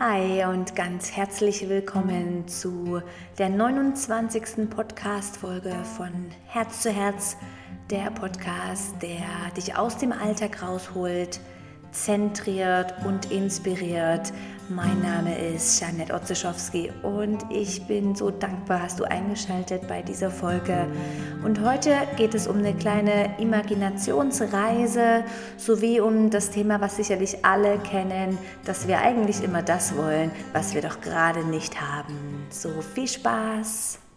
Hi und ganz herzlich willkommen zu der 29. Podcast-Folge von Herz zu Herz, der Podcast, der dich aus dem Alltag rausholt, zentriert und inspiriert. Mein Name ist Janet Otzeschowski und ich bin so dankbar, hast du eingeschaltet bei dieser Folge. Und heute geht es um eine kleine Imaginationsreise sowie um das Thema, was sicherlich alle kennen, dass wir eigentlich immer das wollen, was wir doch gerade nicht haben. So viel Spaß!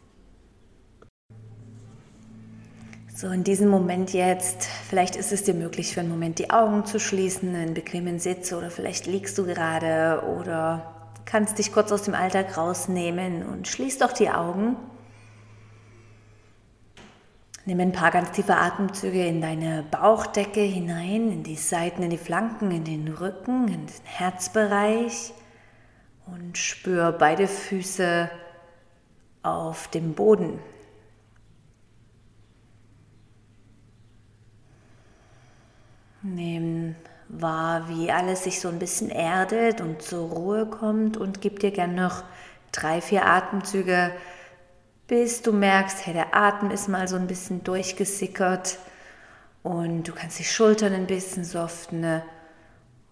So in diesem Moment jetzt, vielleicht ist es dir möglich, für einen Moment die Augen zu schließen, einen bequemen Sitz oder vielleicht liegst du gerade oder kannst dich kurz aus dem Alltag rausnehmen und schließ doch die Augen. Nimm ein paar ganz tiefe Atemzüge in deine Bauchdecke hinein, in die Seiten, in die Flanken, in den Rücken, in den Herzbereich und spür beide Füße auf dem Boden. Nehmen wahr, wie alles sich so ein bisschen erdet und zur Ruhe kommt und gib dir gern noch drei, vier Atemzüge, bis du merkst, hey, der Atem ist mal so ein bisschen durchgesickert und du kannst die Schultern ein bisschen soften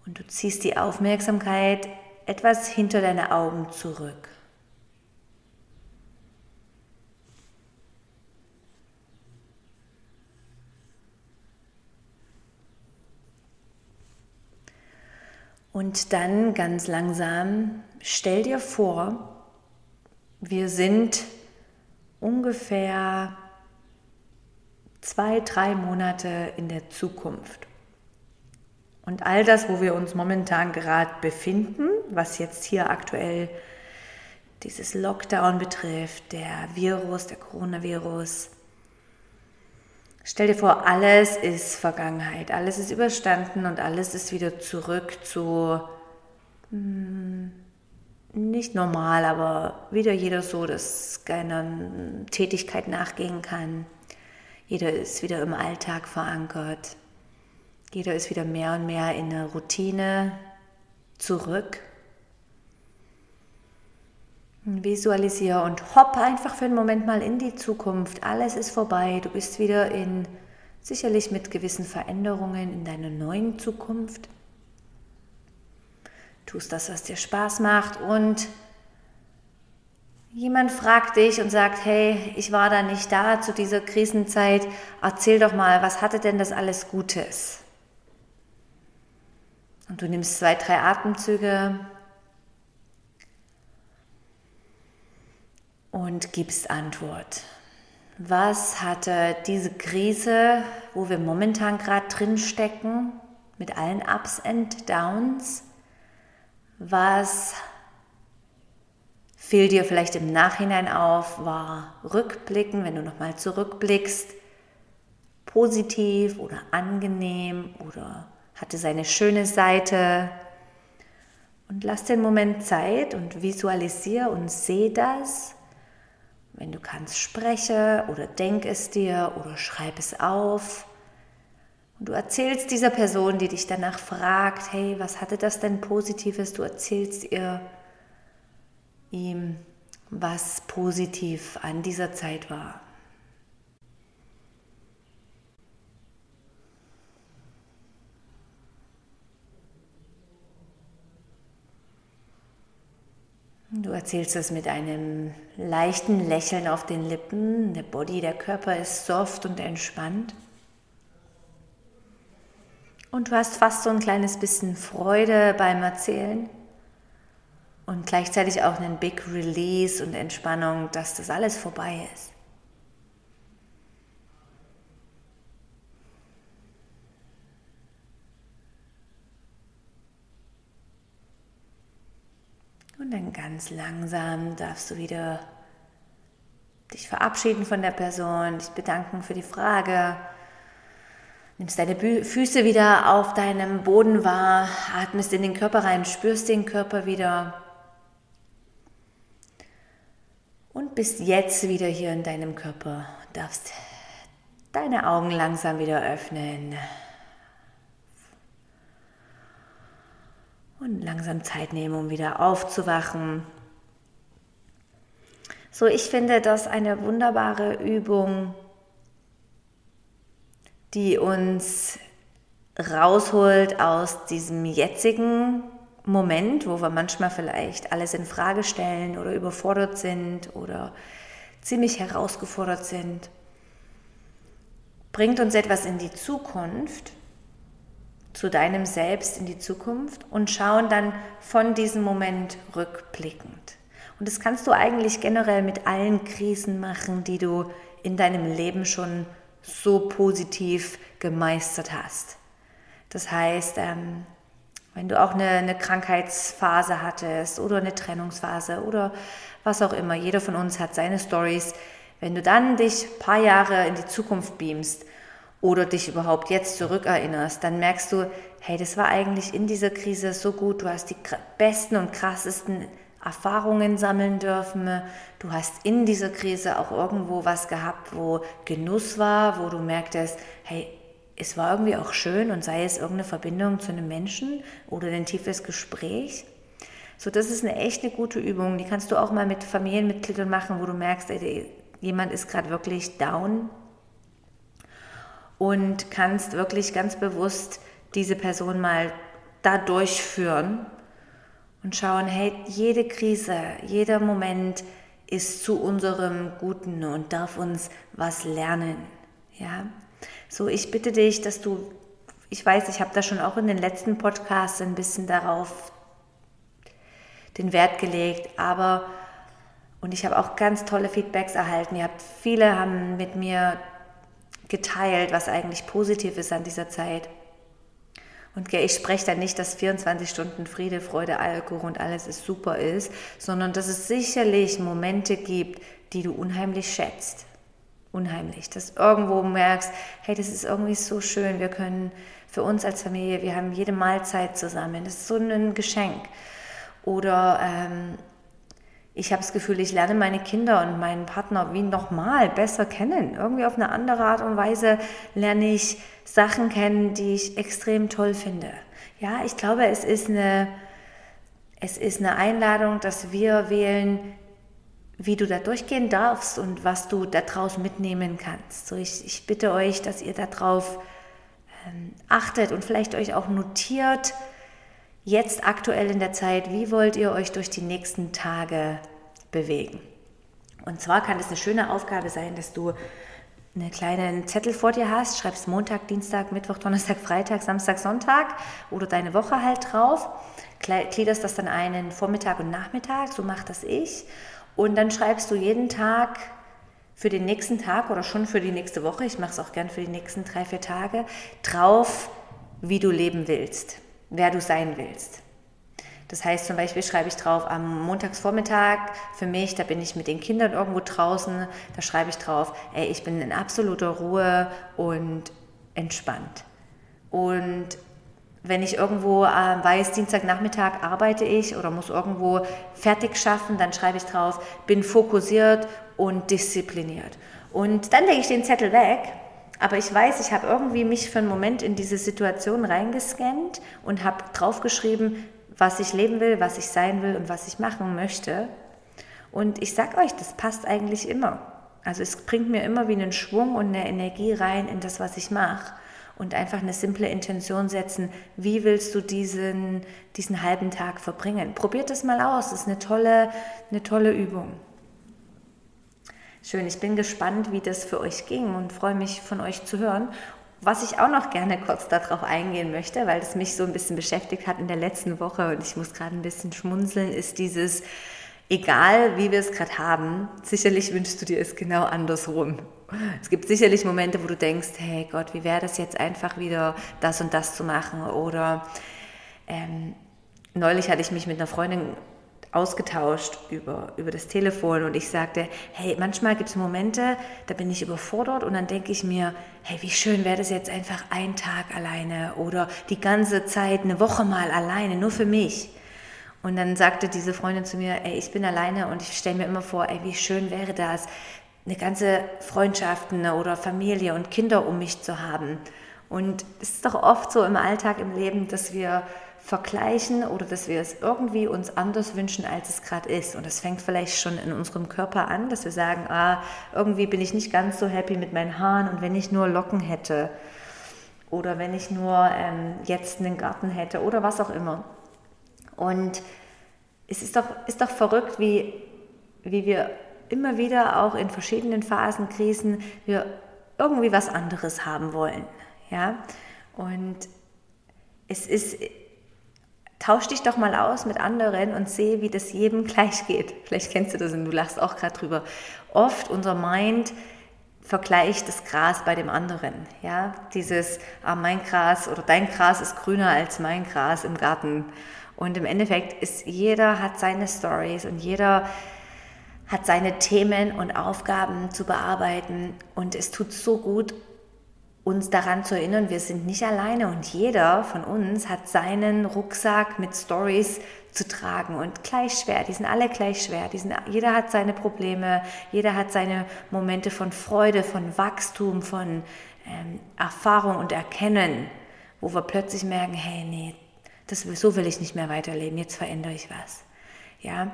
und du ziehst die Aufmerksamkeit etwas hinter deine Augen zurück. Und dann ganz langsam, stell dir vor, wir sind ungefähr zwei, drei Monate in der Zukunft. Und all das, wo wir uns momentan gerade befinden, was jetzt hier aktuell dieses Lockdown betrifft, der Virus, der Coronavirus, Stell dir vor, alles ist Vergangenheit, alles ist überstanden und alles ist wieder zurück zu hm, nicht normal, aber wieder jeder so, dass keiner Tätigkeit nachgehen kann. Jeder ist wieder im Alltag verankert. Jeder ist wieder mehr und mehr in der Routine zurück. Visualisiere und hopp einfach für einen Moment mal in die Zukunft. Alles ist vorbei. Du bist wieder in, sicherlich mit gewissen Veränderungen in deiner neuen Zukunft. Tust das, was dir Spaß macht und jemand fragt dich und sagt, hey, ich war da nicht da zu dieser Krisenzeit. Erzähl doch mal, was hatte denn das alles Gutes? Und du nimmst zwei, drei Atemzüge und gibst Antwort. Was hatte diese Krise, wo wir momentan gerade drin stecken, mit allen Ups and Downs? Was fiel dir vielleicht im Nachhinein auf? War Rückblicken, wenn du nochmal zurückblickst, positiv oder angenehm oder hatte seine schöne Seite? Und lass den Moment Zeit und visualisiere und sehe das wenn du kannst, spreche oder denk es dir oder schreib es auf. Und du erzählst dieser Person, die dich danach fragt, hey, was hatte das denn Positives? Du erzählst ihr ihm, was positiv an dieser Zeit war. Erzählst es mit einem leichten Lächeln auf den Lippen. Der Body, der Körper ist soft und entspannt. Und du hast fast so ein kleines bisschen Freude beim Erzählen und gleichzeitig auch einen Big Release und Entspannung, dass das alles vorbei ist. Und dann ganz langsam darfst du wieder dich verabschieden von der Person, dich bedanken für die Frage. Nimmst deine Füße wieder auf deinem Boden wahr, atmest in den Körper rein, spürst den Körper wieder. Und bist jetzt wieder hier in deinem Körper. Darfst deine Augen langsam wieder öffnen. Und langsam Zeit nehmen, um wieder aufzuwachen. So, ich finde das eine wunderbare Übung, die uns rausholt aus diesem jetzigen Moment, wo wir manchmal vielleicht alles in Frage stellen oder überfordert sind oder ziemlich herausgefordert sind, bringt uns etwas in die Zukunft, zu deinem Selbst in die Zukunft und schauen dann von diesem Moment rückblickend. Und das kannst du eigentlich generell mit allen Krisen machen, die du in deinem Leben schon so positiv gemeistert hast. Das heißt, ähm, wenn du auch eine, Krankheitsphase hattest oder eine Trennungsphase oder was auch immer, jeder von uns hat seine Stories. Wenn du dann dich ein paar Jahre in die Zukunft beamst oder dich überhaupt jetzt zurückerinnerst, dann merkst du, hey, das war eigentlich in dieser Krise so gut, du hast die besten und krassesten Erfahrungen sammeln dürfen. Du hast in dieser Krise auch irgendwo was gehabt, wo Genuss war, wo du merktest, hey, es war irgendwie auch schön und sei es irgendeine Verbindung zu einem Menschen oder ein tiefes Gespräch. So, das ist eine echt eine gute Übung. Die kannst du auch mal mit Familienmitgliedern machen, wo du merkst, ey, jemand ist gerade wirklich down und kannst wirklich ganz bewusst diese Person mal da durchführen und schauen, hey, jede Krise, jeder Moment ist zu unserem Guten und darf uns was lernen. Ja, so ich bitte dich, dass du, ich weiß, ich habe da schon auch in den letzten Podcasts ein bisschen darauf den Wert gelegt, aber und ich habe auch ganz tolle Feedbacks erhalten. Ihr habt viele haben mit mir geteilt, was eigentlich positiv ist an dieser Zeit. Und ich spreche da nicht, dass 24 Stunden Friede, Freude, Alkohol und alles ist super ist, sondern dass es sicherlich Momente gibt, die du unheimlich schätzt. Unheimlich. Dass irgendwo merkst, hey, das ist irgendwie so schön, wir können für uns als Familie, wir haben jede Mahlzeit zusammen. Das ist so ein Geschenk. Oder ähm, ich habe das Gefühl, ich lerne meine Kinder und meinen Partner wie nochmal besser kennen. Irgendwie auf eine andere Art und Weise lerne ich Sachen kennen, die ich extrem toll finde. Ja, ich glaube, es ist eine, es ist eine Einladung, dass wir wählen, wie du da durchgehen darfst und was du daraus mitnehmen kannst. So ich, ich bitte euch, dass ihr darauf ähm, achtet und vielleicht euch auch notiert, jetzt aktuell in der Zeit, wie wollt ihr euch durch die nächsten Tage bewegen? Und zwar kann es eine schöne Aufgabe sein, dass du einen kleinen Zettel vor dir hast, schreibst Montag, Dienstag, Mittwoch, Donnerstag, Freitag, Samstag, Sonntag oder deine Woche halt drauf, gliederst das dann einen Vormittag und Nachmittag, so macht das ich. Und dann schreibst du jeden Tag für den nächsten Tag oder schon für die nächste Woche, ich mache es auch gern für die nächsten drei, vier Tage, drauf, wie du leben willst, wer du sein willst. Das heißt zum Beispiel schreibe ich drauf am Montagsvormittag für mich, da bin ich mit den Kindern irgendwo draußen, da schreibe ich drauf, ey, ich bin in absoluter Ruhe und entspannt. Und wenn ich irgendwo äh, weiß, Dienstagnachmittag arbeite ich oder muss irgendwo fertig schaffen, dann schreibe ich drauf, bin fokussiert und diszipliniert. Und dann lege ich den Zettel weg, aber ich weiß, ich habe irgendwie mich für einen Moment in diese Situation reingescannt und habe draufgeschrieben, was ich leben will, was ich sein will und was ich machen möchte. Und ich sag euch, das passt eigentlich immer. Also es bringt mir immer wie einen Schwung und eine Energie rein in das, was ich mache. Und einfach eine simple Intention setzen, wie willst du diesen, diesen halben Tag verbringen. Probiert das mal aus, das ist eine tolle, eine tolle Übung. Schön, ich bin gespannt, wie das für euch ging und freue mich von euch zu hören. Was ich auch noch gerne kurz darauf eingehen möchte, weil es mich so ein bisschen beschäftigt hat in der letzten Woche und ich muss gerade ein bisschen schmunzeln, ist dieses, egal wie wir es gerade haben, sicherlich wünschst du dir es genau andersrum. Es gibt sicherlich Momente, wo du denkst, hey Gott, wie wäre das jetzt einfach wieder das und das zu machen? Oder ähm, neulich hatte ich mich mit einer Freundin ausgetauscht über, über das Telefon und ich sagte, hey, manchmal gibt es Momente, da bin ich überfordert und dann denke ich mir, hey, wie schön wäre das jetzt einfach ein Tag alleine oder die ganze Zeit eine Woche mal alleine, nur für mich. Und dann sagte diese Freundin zu mir, ey, ich bin alleine und ich stelle mir immer vor, ey, wie schön wäre das, eine ganze Freundschaften oder Familie und Kinder um mich zu haben. Und es ist doch oft so im Alltag, im Leben, dass wir vergleichen oder dass wir es irgendwie uns anders wünschen, als es gerade ist. Und das fängt vielleicht schon in unserem Körper an, dass wir sagen, ah, irgendwie bin ich nicht ganz so happy mit meinen Haaren und wenn ich nur Locken hätte oder wenn ich nur ähm, jetzt einen Garten hätte oder was auch immer. Und es ist doch, ist doch verrückt, wie, wie wir immer wieder auch in verschiedenen Phasen, Krisen, wir irgendwie was anderes haben wollen. Ja? Und es ist, tausch dich doch mal aus mit anderen und sehe, wie das jedem gleich geht. Vielleicht kennst du das und du lachst auch gerade drüber. Oft unser Mind vergleicht das Gras bei dem anderen. Ja, dieses, ah, mein Gras oder dein Gras ist grüner als mein Gras im Garten. Und im Endeffekt ist jeder hat seine Stories und jeder hat seine Themen und Aufgaben zu bearbeiten. Und es tut so gut, uns daran zu erinnern, wir sind nicht alleine und jeder von uns hat seinen Rucksack mit Stories zu tragen und gleich schwer, die sind alle gleich schwer, die sind, jeder hat seine Probleme, jeder hat seine Momente von Freude, von Wachstum, von ähm, Erfahrung und Erkennen, wo wir plötzlich merken, hey, nee, das, so will ich nicht mehr weiterleben, jetzt verändere ich was. Ja,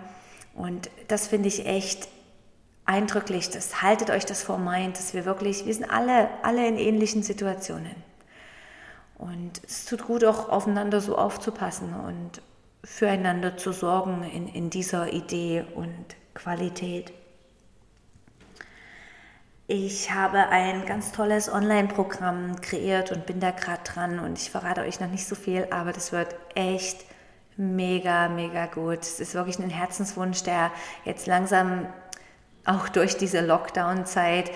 und das finde ich echt eindrücklich. Das, haltet euch das vor Mind, dass wir wirklich, wir sind alle, alle in ähnlichen Situationen. Und es tut gut, auch aufeinander so aufzupassen und füreinander zu sorgen in, in dieser Idee und Qualität. Ich habe ein ganz tolles Online-Programm kreiert und bin da gerade dran und ich verrate euch noch nicht so viel, aber das wird echt mega, mega gut. Es ist wirklich ein Herzenswunsch, der jetzt langsam auch durch diese Lockdown-Zeit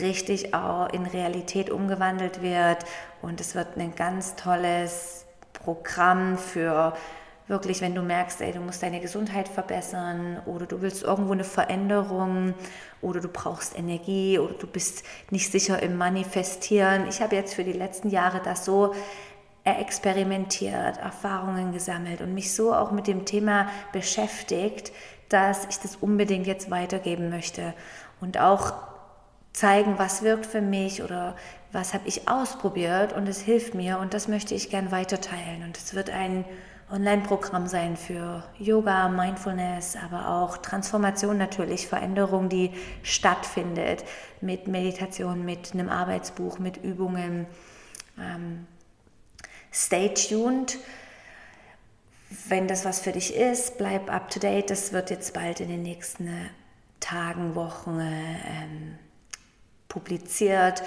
richtig auch in Realität umgewandelt wird. Und es wird ein ganz tolles Programm für wirklich, wenn du merkst, ey, du musst deine Gesundheit verbessern oder du willst irgendwo eine Veränderung oder du brauchst Energie oder du bist nicht sicher im Manifestieren. Ich habe jetzt für die letzten Jahre das so experimentiert, Erfahrungen gesammelt und mich so auch mit dem Thema beschäftigt, dass ich das unbedingt jetzt weitergeben möchte und auch zeigen, was wirkt für mich oder was habe ich ausprobiert und es hilft mir und das möchte ich gern weiterteilen und es wird ein Online-Programm sein für Yoga, Mindfulness, aber auch Transformation natürlich, Veränderung, die stattfindet mit Meditation, mit einem Arbeitsbuch, mit Übungen. Ähm, stay tuned. Wenn das was für dich ist, bleib up to date. Das wird jetzt bald in den nächsten Tagen, Wochen ähm, publiziert.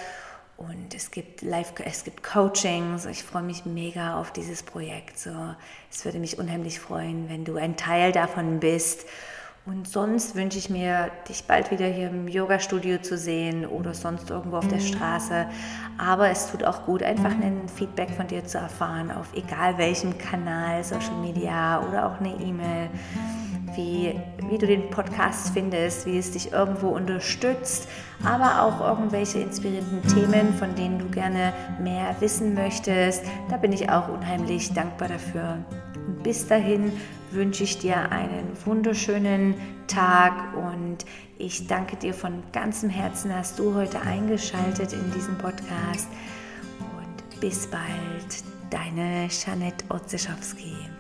Und es gibt Live, es gibt Coachings. Ich freue mich mega auf dieses Projekt. So, es würde mich unheimlich freuen, wenn du ein Teil davon bist. Und sonst wünsche ich mir, dich bald wieder hier im Yoga-Studio zu sehen oder sonst irgendwo auf der Straße. Aber es tut auch gut, einfach ein Feedback von dir zu erfahren, auf egal welchem Kanal, Social Media oder auch eine E-Mail, wie, wie du den Podcast findest, wie es dich irgendwo unterstützt, aber auch irgendwelche inspirierenden Themen, von denen du gerne mehr wissen möchtest. Da bin ich auch unheimlich dankbar dafür. Und bis dahin wünsche ich dir einen wunderschönen Tag und ich danke dir von ganzem Herzen, hast du heute eingeschaltet in diesen Podcast und bis bald, deine Janette Otzeschowski.